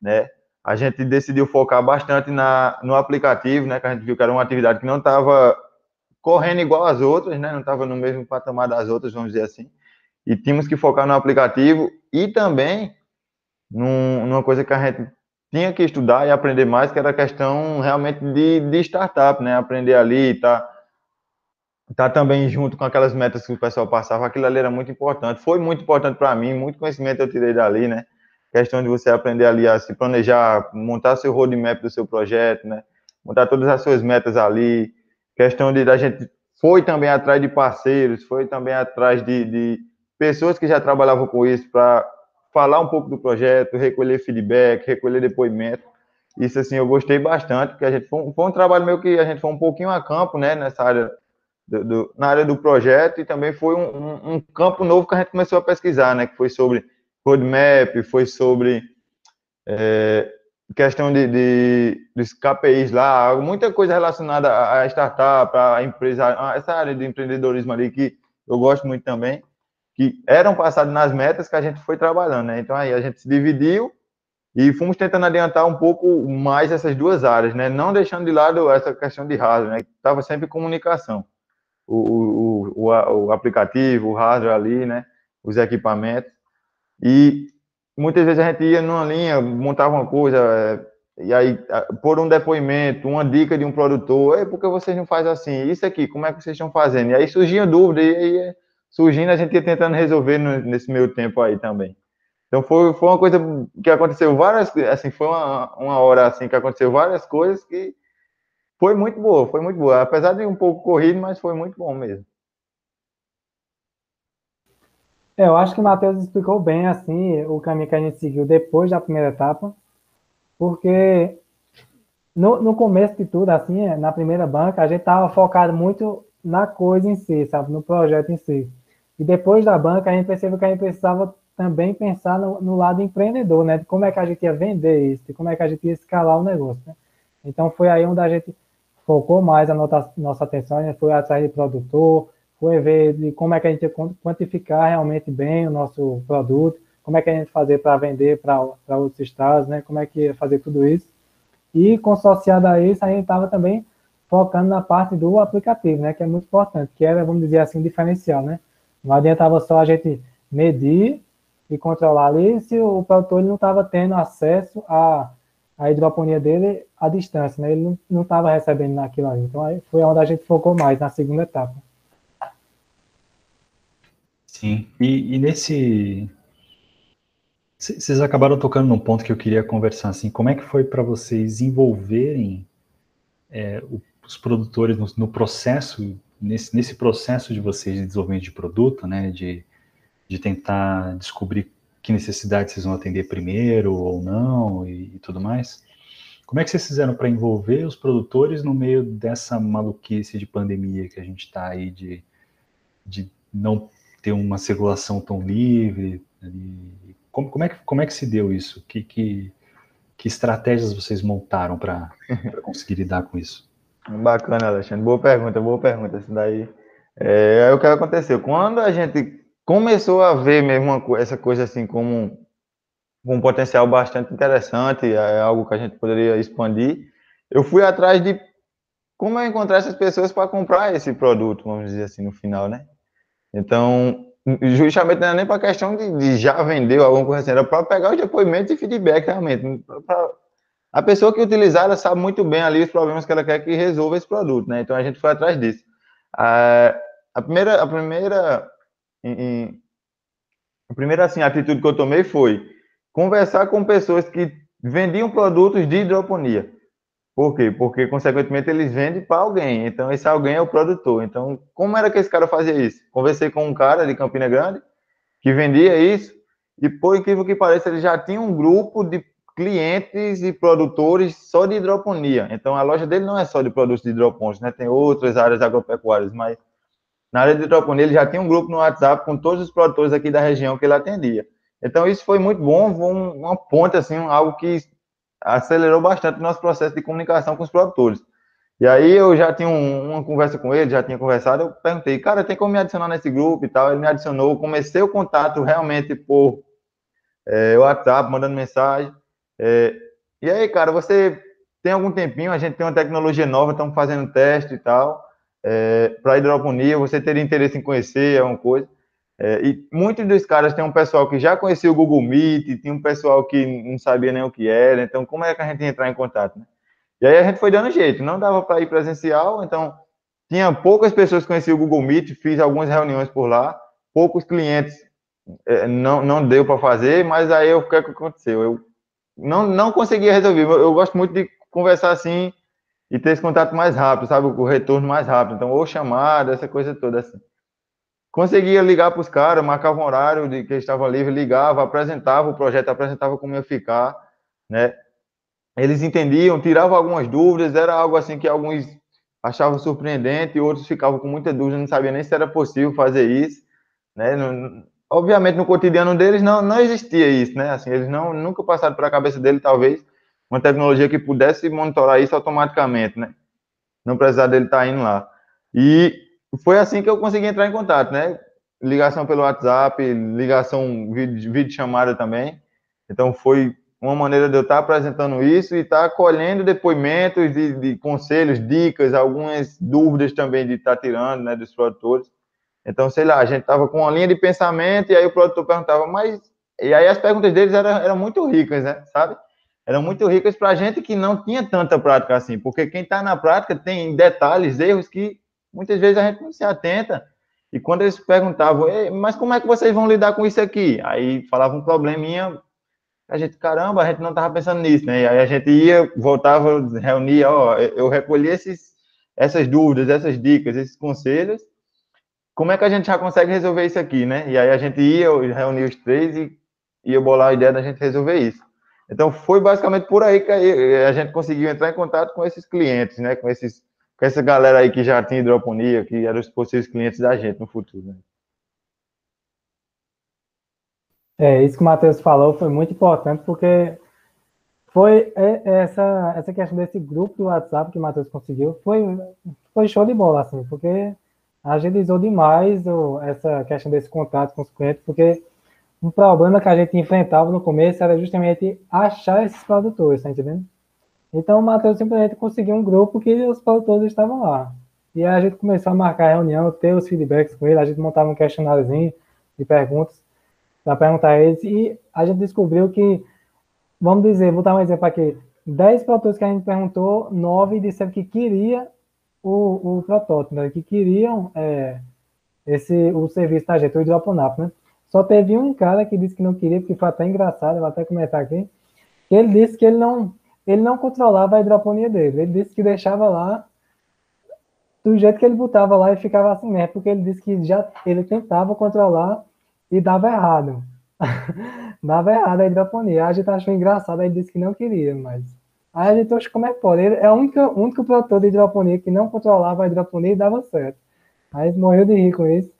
né. A gente decidiu focar bastante na, no aplicativo, né, que a gente viu que era uma atividade que não estava correndo igual as outras, né, não estava no mesmo patamar das outras, vamos dizer assim e tínhamos que focar no aplicativo e também num, numa coisa que a gente tinha que estudar e aprender mais, que era a questão realmente de, de startup, né? Aprender ali, tá, tá também junto com aquelas metas que o pessoal passava, aquilo ali era muito importante. Foi muito importante para mim, muito conhecimento eu tirei dali, né? Questão de você aprender ali a se planejar, montar seu roadmap do seu projeto, né? Montar todas as suas metas ali. Questão de a gente foi também atrás de parceiros, foi também atrás de, de pessoas que já trabalhavam com isso para falar um pouco do projeto, recolher feedback, recolher depoimento. Isso, assim, eu gostei bastante, porque a gente foi, foi um trabalho meio que a gente foi um pouquinho a campo, né, nessa área, do, do, na área do projeto, e também foi um, um, um, campo novo que a gente começou a pesquisar, né, que foi sobre roadmap, foi sobre é, questão de, de, dos KPIs lá, muita coisa relacionada à startup, à empresa, a essa área de empreendedorismo ali que eu gosto muito também que eram passados nas metas que a gente foi trabalhando, né? Então aí a gente se dividiu e fomos tentando adiantar um pouco mais essas duas áreas, né? Não deixando de lado essa questão de hardware, né? Tava sempre em comunicação. O, o, o, o aplicativo, o hardware ali, né? Os equipamentos. E muitas vezes a gente ia numa linha, montava uma coisa, é, e aí por um depoimento, uma dica de um produtor, Ei, por que vocês não fazem assim? Isso aqui, como é que vocês estão fazendo? E aí surgia dúvida, e aí surgindo a gente ia tentando resolver nesse meio tempo aí também. Então foi, foi uma coisa que aconteceu várias, assim, foi uma, uma hora assim que aconteceu várias coisas que foi muito boa, foi muito boa. Apesar de um pouco corrido, mas foi muito bom mesmo. É, eu acho que o Matheus explicou bem assim o caminho que a gente seguiu depois da primeira etapa, porque no, no começo de tudo, assim, na primeira banca, a gente estava focado muito na coisa em si, sabe, no projeto em si. E depois da banca, a gente percebeu que a gente precisava também pensar no, no lado empreendedor, né, de como é que a gente ia vender isso, de como é que a gente ia escalar o negócio, né? Então foi aí onde a gente focou mais a nossa, nossa atenção, a gente foi atrás de produtor, foi ver de como é que a gente quantificar realmente bem o nosso produto, como é que a gente fazer para vender para outros estados, né? Como é que fazer tudo isso. E consociado a isso, a gente estava também focando na parte do aplicativo, né? Que é muito importante, que era, vamos dizer assim, diferencial, né? Não adiantava só a gente medir e controlar ali se o produtor ele não estava tendo acesso a a hidroponia dele à distância, né? Ele não estava recebendo naquilo ali. Então aí foi onde a gente focou mais, na segunda etapa. Sim, e, e nesse. Vocês acabaram tocando num ponto que eu queria conversar, assim, como é que foi para vocês envolverem é, os produtores no, no, processo, nesse, nesse processo de vocês de desenvolvimento de produto, né, de, de tentar descobrir que necessidade vocês vão atender primeiro ou não e, e tudo mais. Como é que vocês fizeram para envolver os produtores no meio dessa maluquice de pandemia que a gente está aí de, de não ter uma circulação tão livre? Como, como, é que, como é que se deu isso? Que, que, que estratégias vocês montaram para conseguir lidar com isso? Bacana, Alexandre. Boa pergunta, boa pergunta. Isso daí é, é o que aconteceu. Quando a gente começou a ver mesmo uma, essa coisa assim como um, potencial bastante interessante, é algo que a gente poderia expandir. Eu fui atrás de como eu encontrar essas pessoas para comprar esse produto, vamos dizer assim, no final, né? Então, justamente não era nem para questão de, de, já vender alguma coisa assim, era para pegar os depoimentos e feedback realmente. Pra, a pessoa que utilizar, ela sabe muito bem ali os problemas que ela quer que resolva esse produto, né? Então a gente foi atrás disso. A, a primeira, a primeira em, a primeira assim, atitude que eu tomei foi conversar com pessoas que vendiam produtos de hidroponia. Por quê? Porque, consequentemente, eles vendem para alguém. Então, esse alguém é o produtor. Então, como era que esse cara fazia isso? Conversei com um cara de Campina Grande que vendia isso e, por incrível que pareça, ele já tinha um grupo de clientes e produtores só de hidroponia. Então, a loja dele não é só de produtos de hidropontos, né? Tem outras áreas agropecuárias, mas na área de hidroponia, ele já tinha um grupo no WhatsApp com todos os produtores aqui da região que ele atendia. Então, isso foi muito bom, uma ponte, assim, algo que acelerou bastante o nosso processo de comunicação com os produtores. E aí eu já tinha um, uma conversa com ele, já tinha conversado, eu perguntei, cara, tem como me adicionar nesse grupo e tal? Ele me adicionou, comecei o contato realmente por é, WhatsApp, mandando mensagem. É, e aí, cara, você tem algum tempinho, a gente tem uma tecnologia nova, estamos fazendo teste e tal é, para hidroponia, você teria interesse em conhecer alguma coisa. É, e muitos dos caras tem um pessoal que já conhecia o Google Meet, tinha um pessoal que não sabia nem o que era, então como é que a gente ia entrar em contato? Né? E aí a gente foi dando jeito, não dava para ir presencial, então tinha poucas pessoas que conheciam o Google Meet, fiz algumas reuniões por lá, poucos clientes é, não, não deu para fazer, mas aí o que, é que aconteceu? Eu não, não conseguia resolver, eu, eu gosto muito de conversar assim, e ter esse contato mais rápido, sabe? O retorno mais rápido. Então, ou chamada, essa coisa toda assim. Conseguia ligar para os caras, marcava um horário de que estava livre, ligava, apresentava o projeto, apresentava como ia ficar, né? Eles entendiam, tiravam algumas dúvidas, era algo assim que alguns achavam surpreendente, outros ficavam com muita dúvida, não sabiam nem se era possível fazer isso, né? obviamente no cotidiano deles não, não existia isso, né? Assim, eles não nunca passaram pela cabeça dele talvez uma tecnologia que pudesse monitorar isso automaticamente, né? Não precisar dele estar tá indo lá. E foi assim que eu consegui entrar em contato, né? Ligação pelo WhatsApp, ligação vídeo, chamada também. Então foi uma maneira de eu estar apresentando isso e estar colhendo depoimentos de, de conselhos, dicas, algumas dúvidas também de estar tirando, né, dos produtores. Então, sei lá, a gente estava com uma linha de pensamento e aí o produtor perguntava, mas... E aí as perguntas deles eram, eram muito ricas, né, sabe? Eram muito ricas para gente que não tinha tanta prática assim, porque quem está na prática tem detalhes, erros que muitas vezes a gente não se atenta. E quando eles perguntavam, mas como é que vocês vão lidar com isso aqui? Aí falava um probleminha, a gente, caramba, a gente não estava pensando nisso, né? E aí a gente ia, voltava, reunia, ó, eu recolhi esses, essas dúvidas, essas dicas, esses conselhos, como é que a gente já consegue resolver isso aqui, né? E aí a gente ia, reunia os três e ia bolar a ideia da gente resolver isso. Então foi basicamente por aí que a gente conseguiu entrar em contato com esses clientes, né? Com esses com essa galera aí que já tinha hidroponia, que eram os possíveis clientes da gente no futuro. Né? É, isso que o Matheus falou foi muito importante, porque foi essa, essa questão desse grupo do WhatsApp que o Matheus conseguiu, foi, foi show de bola, assim, porque agilizou demais o, essa questão desse contato com os clientes, porque um problema que a gente enfrentava no começo era justamente achar esses produtores, tá entendendo? Então o Matheus simplesmente conseguiu um grupo que os produtores estavam lá. E aí a gente começou a marcar a reunião, ter os feedbacks com ele, a gente montava um questionáriozinho de perguntas para perguntar a eles, e a gente descobriu que, vamos dizer, vou dar um exemplo aqui, 10 produtores que a gente perguntou, 9 disseram que queria o, o protótipo, né, que queriam é, esse, o serviço da gente, o hidroponap, né? Só teve um cara que disse que não queria, porque foi até engraçado, vou até comentar aqui, ele disse que ele não ele não controlava a hidroponia dele. Ele disse que deixava lá do jeito que ele botava lá e ficava assim mesmo, porque ele disse que já ele tentava controlar e dava errado. dava errado a hidroponia. A gente achou engraçado, ele disse que não queria, mas. Aí a gente, como é que pode? Ele é o único, único produtor de hidroponia que não controlava a hidroponia e dava certo. Aí morreu de rir com isso.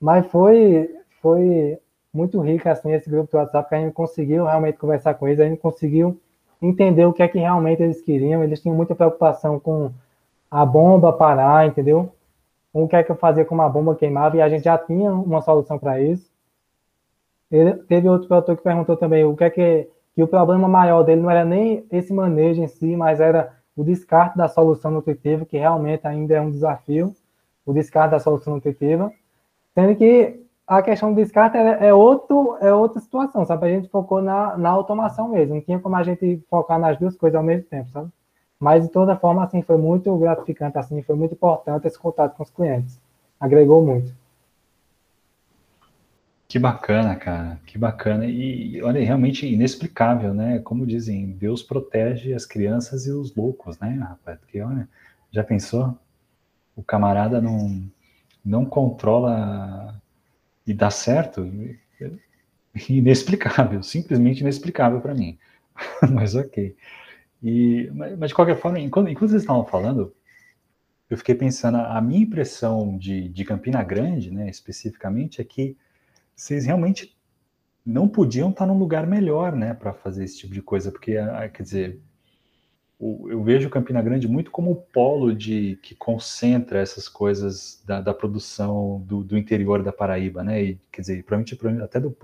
Mas foi, foi muito rico assim, esse grupo do WhatsApp, que a gente conseguiu realmente conversar com eles, a gente conseguiu entender o que é que realmente eles queriam. Eles tinham muita preocupação com a bomba parar, entendeu? O que é que eu fazia com uma bomba queimava e a gente já tinha uma solução para isso. Ele, teve outro produtor que perguntou também o que é que, que o problema maior dele não era nem esse manejo em si, mas era o descarte da solução nutritiva, que realmente ainda é um desafio, o descarte da solução nutritiva. Sendo que a questão do descarte é, é, outro, é outra situação, sabe? A gente focou na, na automação mesmo, não tinha como a gente focar nas duas coisas ao mesmo tempo, sabe? Mas, de toda forma, assim, foi muito gratificante, assim, foi muito importante esse contato com os clientes. Agregou muito. Que bacana, cara, que bacana. E, olha, realmente inexplicável, né? Como dizem, Deus protege as crianças e os loucos, né, rapaz? Porque, olha, já pensou? O camarada não, não controla e dá certo, inexplicável, simplesmente inexplicável para mim. mas ok. E, mas, de qualquer forma, enquanto, enquanto vocês estavam falando, eu fiquei pensando, a minha impressão de, de Campina Grande, né, especificamente, é que vocês realmente não podiam estar num lugar melhor, né, para fazer esse tipo de coisa, porque, quer dizer, eu vejo Campina Grande muito como o polo de que concentra essas coisas da, da produção do, do, interior da Paraíba, né? E, quer dizer, provavelmente até do,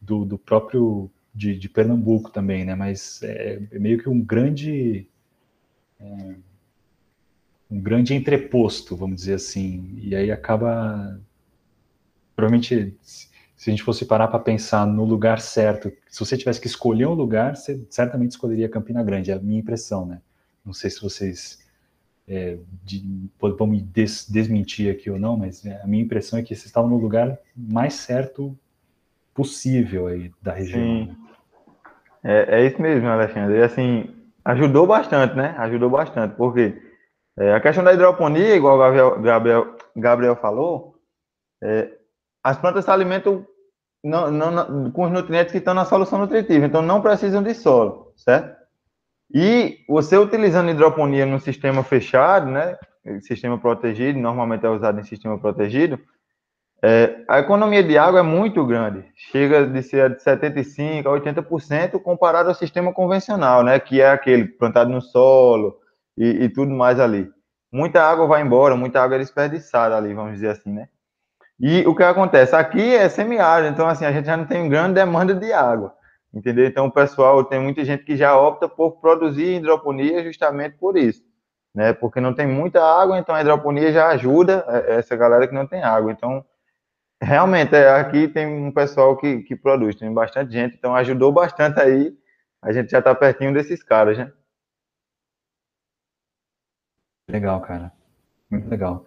do, do próprio de, de, Pernambuco também, né? Mas é, é meio que um grande é, um grande entreposto, vamos dizer assim. E aí acaba provavelmente se a gente fosse parar para pensar no lugar certo, se você tivesse que escolher um lugar, você certamente escolheria Campina Grande, é a minha impressão, né? Não sei se vocês é, de, vão me des, desmentir aqui ou não, mas a minha impressão é que vocês estavam no lugar mais certo possível aí da região. Sim. É, é isso mesmo, Alexandre. E assim, ajudou bastante, né? Ajudou bastante, porque é, a questão da hidroponia, igual o Gabriel, Gabriel, Gabriel falou, é, as plantas se alimentam não, não, com os nutrientes que estão na solução nutritiva, então não precisam de solo, certo? E você utilizando hidroponia no sistema fechado, né, sistema protegido, normalmente é usado em sistema protegido, é, a economia de água é muito grande, chega de ser de 75% a 80% comparado ao sistema convencional, né, que é aquele plantado no solo e, e tudo mais ali. Muita água vai embora, muita água é desperdiçada ali, vamos dizer assim, né? E o que acontece? Aqui é semiárido, então assim, a gente já não tem grande demanda de água. entendeu? Então o pessoal, tem muita gente que já opta por produzir hidroponia justamente por isso, né? Porque não tem muita água, então a hidroponia já ajuda é, essa galera que não tem água. Então, realmente, é, aqui tem um pessoal que, que produz, tem bastante gente, então ajudou bastante aí. A gente já está pertinho desses caras, né? Legal, cara. Muito legal.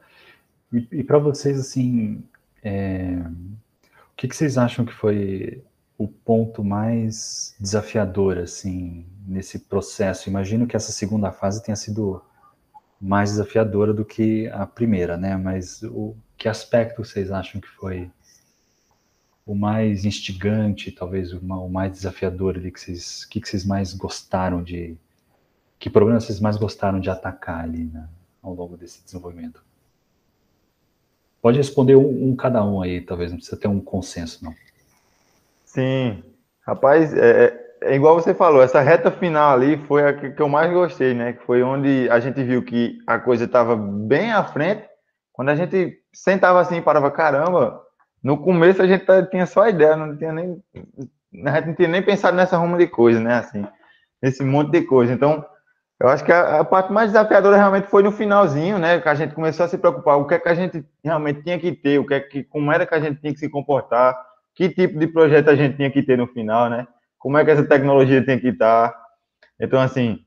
E, e para vocês, assim, é... o que, que vocês acham que foi o ponto mais desafiador, assim, nesse processo? Imagino que essa segunda fase tenha sido mais desafiadora do que a primeira, né? Mas o que aspecto vocês acham que foi o mais instigante, talvez o, mais desafiador ali que vocês, que, que vocês mais gostaram de, que problema vocês mais gostaram de atacar ali né, ao longo desse desenvolvimento? Pode responder um, um, cada um aí, talvez não precisa ter um consenso, não. Sim, rapaz, é, é, é igual você falou, essa reta final ali foi a que, eu mais gostei, né? Que foi onde a gente viu que a coisa estava bem à frente. Quando a gente sentava assim e parava, caramba, no começo a gente tinha só ideia, não tinha nem, a gente não tinha nem pensado nessa ruma de coisa, né? Assim, nesse monte de coisa. Então, eu acho que a, a, parte mais desafiadora realmente foi no finalzinho, né? Que a gente começou a se preocupar o que é que a gente realmente tinha que ter, o que é que, como era que a gente tinha que se comportar, que tipo de projeto a gente tinha que ter no final, né? Como é que essa tecnologia tinha que estar. Então, assim,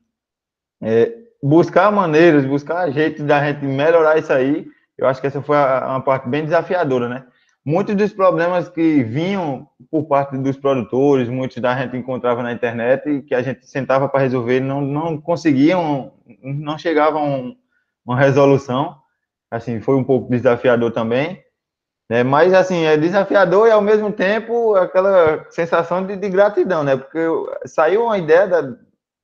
é, buscar maneiras, buscar jeitos da gente melhorar isso aí, eu acho que essa foi a, uma parte bem desafiadora, né? Muitos dos problemas que vinham por parte dos produtores, muitos da gente encontrava na internet e que a gente sentava para resolver, não, não conseguiam, não chegavam uma resolução. Assim, foi um pouco desafiador também. Né? Mas, assim, é desafiador e, ao mesmo tempo, aquela sensação de, de gratidão, né? Porque saiu uma ideia, da,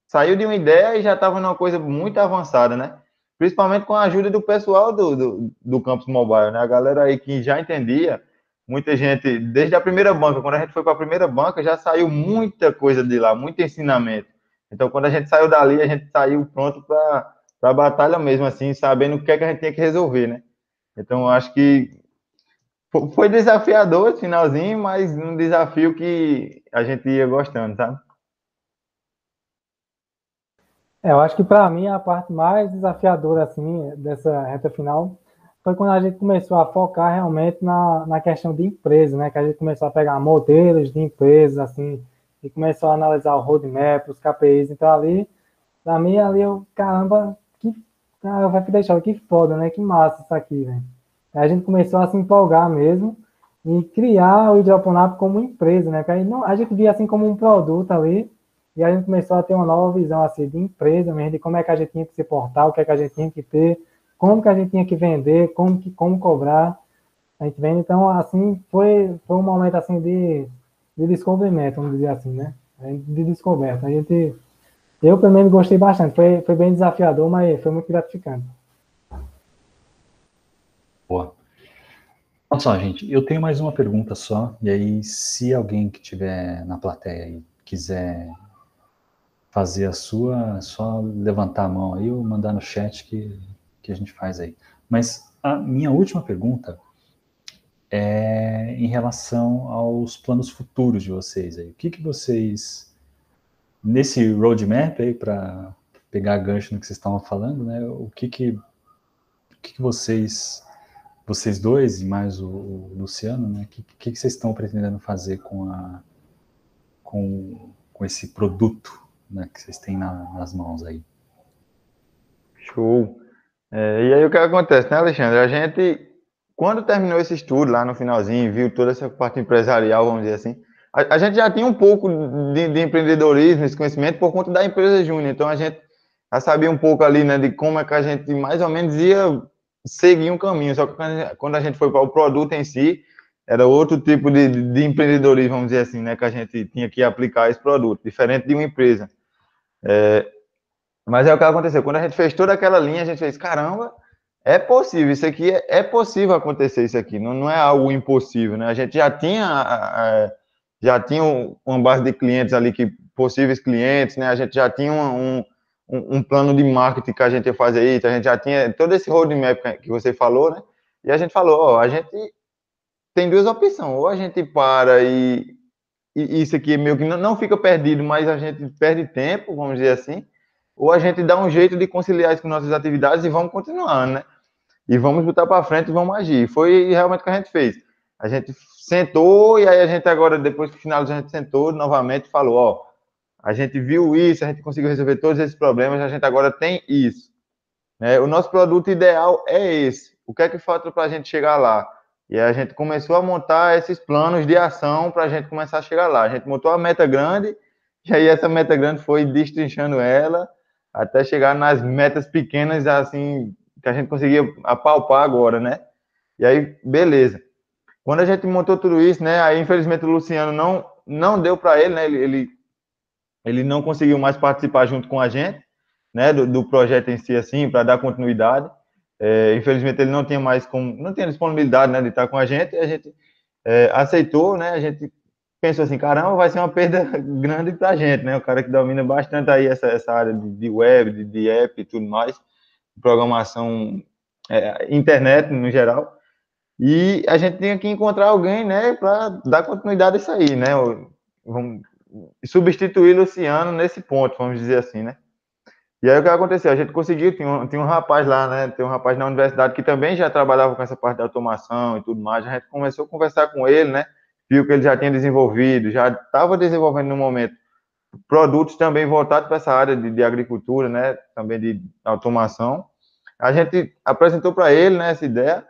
saiu de uma ideia e já estava numa coisa muito avançada, né? Principalmente com a ajuda do pessoal do, do, do Campus Mobile, né? A galera aí que já entendia, muita gente, desde a primeira banca, quando a gente foi para a primeira banca, já saiu muita coisa de lá, muito ensinamento. Então, quando a gente saiu dali, a gente saiu pronto para a batalha mesmo, assim, sabendo o que é que a gente tinha que resolver, né? Então, acho que foi desafiador esse finalzinho, mas um desafio que a gente ia gostando, sabe? É, eu acho que para mim a parte mais desafiadora assim dessa reta final foi quando a gente começou a focar realmente na, na questão de empresa, né? Que a gente começou a pegar modelos de empresas, assim, e começou a analisar o roadmap, os KPIs. Então, ali, para mim, ali, eu, caramba, que, cara, vai deixar que foda, né? Que massa isso aqui, né? Aí a gente começou a se empolgar mesmo e criar o Hidroponap como empresa, né? Porque aí não, a gente via assim como um produto ali, e a gente começou a ter uma nova visão assim de empresa mesmo, de como é que a gente tinha que se portar, o que é que a gente tinha que ter, como que a gente tinha que vender, como, que, como cobrar. A gente vende, então, assim, foi, foi um momento, assim, de, de descobrimento, vamos dizer assim, né? De descoberta. A gente, eu, pelo menos, gostei bastante. Foi, foi bem desafiador, mas foi muito gratificante. Boa. Olha só, gente, eu tenho mais uma pergunta só, e aí, se alguém que estiver na plateia aí quiser fazer a sua, é só levantar a mão aí ou mandar no chat que que a gente faz aí. Mas a minha última pergunta é em relação aos planos futuros de vocês aí. O que, que vocês, nesse roadmap aí, para pegar gancho no que vocês estavam falando, né? O que que, o que, que vocês, vocês dois e mais o, o Luciano, né? O que, que, que vocês estão pretendendo fazer com a, com, com esse produto, né? Que vocês têm na, nas mãos aí? Show. É, e aí o que acontece, né, Alexandre? A gente, quando terminou esse estudo lá no finalzinho, viu toda essa parte empresarial, vamos dizer assim, a, a gente já tinha um pouco de, de, empreendedorismo, esse conhecimento, por conta da empresa Júnior. Então a gente já sabia um pouco ali, né, de como é que a gente mais ou menos ia seguir um caminho. Só que quando a gente foi para o produto em si, era outro tipo de, de empreendedorismo, vamos dizer assim, né, que a gente tinha que aplicar esse produto, diferente de uma empresa. É, mas é o que aconteceu. Quando a gente fez toda aquela linha, a gente fez, caramba, é possível, isso aqui é, é possível acontecer isso aqui, não, não é algo impossível, né? A gente já tinha, já tinha uma base de clientes ali, que possíveis clientes, né? A gente já tinha um, um, um plano de marketing que a gente ia fazer isso, a gente já tinha todo esse roadmap que você falou, né? E a gente falou, ó, a gente tem duas opções, ou a gente para e isso aqui meio que não fica perdido, mas a gente perde tempo, vamos dizer assim, ou a gente dá um jeito de conciliar isso com nossas atividades e vamos continuando, né? E vamos botar para frente e vamos agir. Foi realmente o que a gente fez. A gente sentou e aí a gente agora, depois que finalizou, a gente sentou novamente e falou, ó, a gente viu isso, a gente conseguiu resolver todos esses problemas, a gente agora tem isso. Né? O nosso produto ideal é esse. O que é que falta para a gente chegar lá? E a gente começou a montar esses planos de ação para a gente começar a chegar lá. A gente montou a meta grande, e aí essa meta grande foi destrinchando ela até chegar nas metas pequenas, assim, que a gente conseguia apalpar agora, né? E aí, beleza. Quando a gente montou tudo isso, né? Aí, infelizmente, o Luciano não, não deu para ele, né? Ele, ele, ele, não conseguiu mais participar junto com a gente, né? Do, do projeto em si, assim, para dar continuidade. É, infelizmente, ele não tinha mais como, não tinha disponibilidade, né? De estar com a gente. E a gente é, aceitou, né? A gente pensou assim, caramba, vai ser uma perda grande para a gente, né? O cara que domina bastante aí essa, essa área de, de web, de, de, app e tudo mais, programação, é, internet no geral. E a gente tinha que encontrar alguém, né, para dar continuidade a isso aí, né? Vamos substituir Luciano nesse ponto, vamos dizer assim, né? E aí o que aconteceu? A gente conseguiu, tinha um, tinha um rapaz lá, né? Tem um rapaz na universidade que também já trabalhava com essa parte da automação e tudo mais. A gente começou a conversar com ele, né? Viu que ele já tinha desenvolvido, já estava desenvolvendo no momento produtos também voltados para essa área de, de, agricultura, né, também de automação. A gente apresentou para ele, né, essa ideia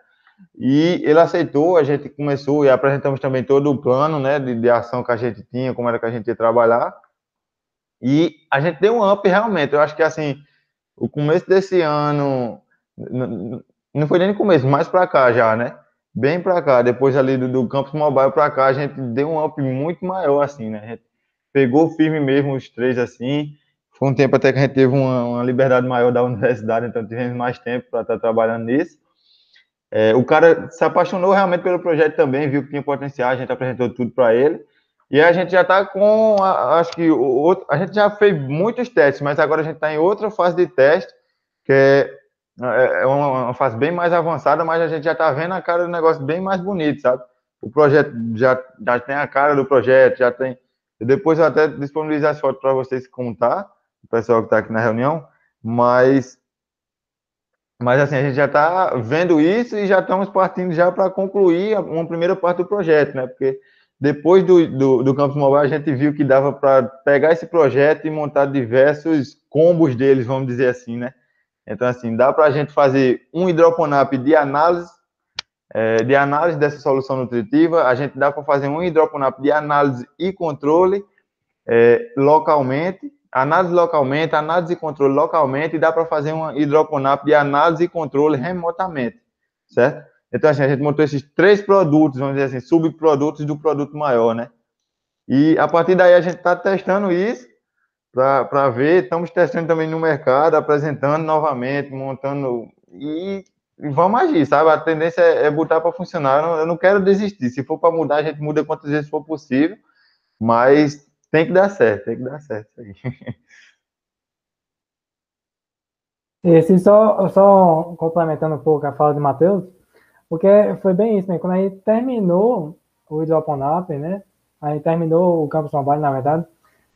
e ele aceitou. A gente começou e apresentamos também todo o plano, né, de, de ação que a gente tinha, como era que a gente ia trabalhar. E a gente deu um up realmente. Eu acho que assim, o começo desse ano não foi nem no começo, mais para cá já, né? Bem para cá, depois ali do, do campus mobile para cá, a gente deu um up muito maior, assim, né? A gente pegou firme mesmo os três, assim. Foi um tempo até que a gente teve uma, uma liberdade maior da universidade, então tivemos mais tempo para estar tá trabalhando nisso. É, o cara se apaixonou realmente pelo projeto também, viu que tinha potencial, a gente apresentou tudo para ele. E a gente já está com, acho que, o, a gente já fez muitos testes, mas agora a gente está em outra fase de teste, que é é, é uma, fase bem mais avançada, mas a gente já está vendo a cara do negócio bem mais bonito, sabe? O projeto já, já tem a cara do projeto, já tem. Depois eu até disponibilizar as fotos para vocês contar, o pessoal que está aqui na reunião, mas mas assim, a gente já está vendo isso e já estamos partindo já para concluir uma primeira parte do projeto, né? Porque depois do, do, do Campus Mobile, a gente viu que dava para pegar esse projeto e montar diversos combos deles, vamos dizer assim, né? Então, assim, dá para a gente fazer um hidroponap de análise, é, de análise dessa solução nutritiva, a gente dá para fazer um hidroponap de análise e controle é, localmente, análise localmente, análise e controle localmente, e dá para fazer um hidroponap de análise e controle remotamente, certo? Então, assim, a gente montou esses três produtos, vamos dizer assim, subprodutos do produto maior, né? E a partir daí a gente está testando isso para ver. Estamos testando também no mercado, apresentando novamente, montando. E, e vamos agir, sabe? A tendência é, é botar para funcionar. Eu não, eu não, quero desistir. Se for para mudar, a gente muda quantas vezes for possível. Mas tem que dar certo, tem que dar certo aí. Esse só, só complementando um pouco a fala de Matheus, porque foi bem isso, né? Quando a gente terminou o Hidroponap, né? A gente terminou o Campus Mobile, na verdade,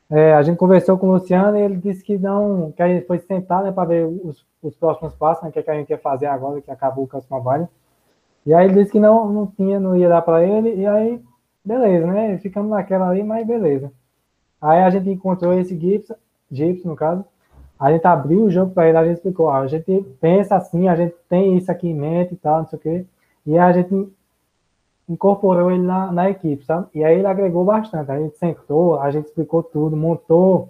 é, a gente conversou com o Luciano e ele disse que não, que a gente foi sentar, né, para ver os, os próximos passos, né, que, é que a gente ia fazer agora, que acabou o Campus Mobile. E aí ele disse que não, não tinha, não ia dar para ele, e aí, beleza, né, ficamos naquela ali, mas beleza. Aí a gente encontrou esse Gips, Gips no caso, a gente abriu o jogo para ele, a gente explicou, a gente pensa assim, a gente tem isso aqui em mente e tal, não sei o quê, e a gente incorporou ele na, na equipe, sabe? E aí ele agregou bastante. A gente sentou, a gente explicou tudo, montou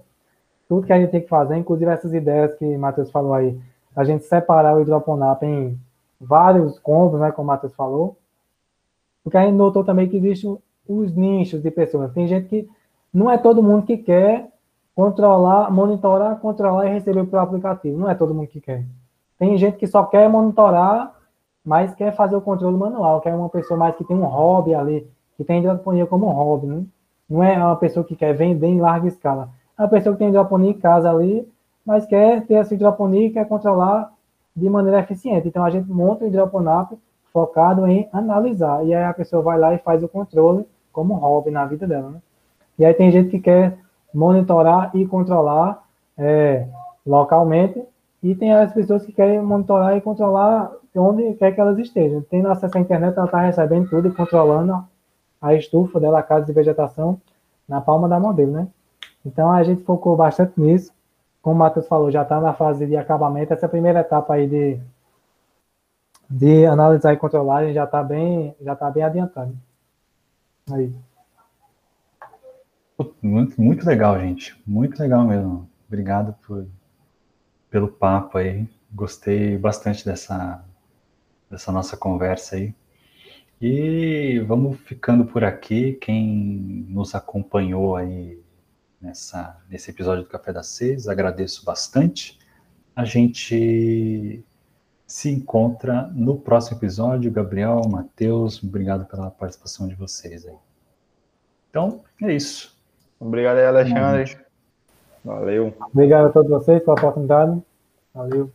tudo que a gente tem que fazer, inclusive essas ideias que o Matheus falou aí, a gente separar o hidroponap em vários combos, né, como o Matheus falou, porque a gente notou também que existem os nichos de pessoas. Tem gente que não é todo mundo que quer controlar, monitorar, controlar e receber o aplicativo. Não é todo mundo que quer. Tem gente que só quer monitorar mas quer fazer o controle manual, quer uma pessoa mais que tem um hobby ali, que tem hidroponia como hobby, né? Não é uma pessoa que quer vender em larga escala. É uma pessoa que tem hidroponia em casa ali, mas quer ter essa hidroponia e quer controlar de maneira eficiente. Então a gente monta o hidroponap focado em analisar. E aí a pessoa vai lá e faz o controle como hobby na vida dela, né? E aí tem gente que quer monitorar e controlar é, localmente, e tem as pessoas que querem monitorar e controlar onde quer que elas estejam. Tem acesso à internet, ela está recebendo tudo e controlando a estufa dela, a casa de vegetação, na palma da mão dele, né? Então a gente focou bastante nisso. Como o Matheus falou, já está na fase de acabamento. Essa primeira etapa aí de, de analisar e controlar, a gente já está bem, já tá bem adiantado. Aí. Muito, muito legal, gente. Muito legal mesmo. Obrigado por, pelo papo aí. Gostei bastante dessa, dessa nossa conversa aí. E vamos ficando por aqui. Quem nos acompanhou aí nessa, nesse episódio do Café das Seis, agradeço bastante. A gente se encontra no próximo episódio. Gabriel, Matheus, obrigado pela participação de vocês aí. Então, é isso. Obrigado aí, Alexandre. Valeu. Obrigado a todos vocês pela oportunidade. Valeu.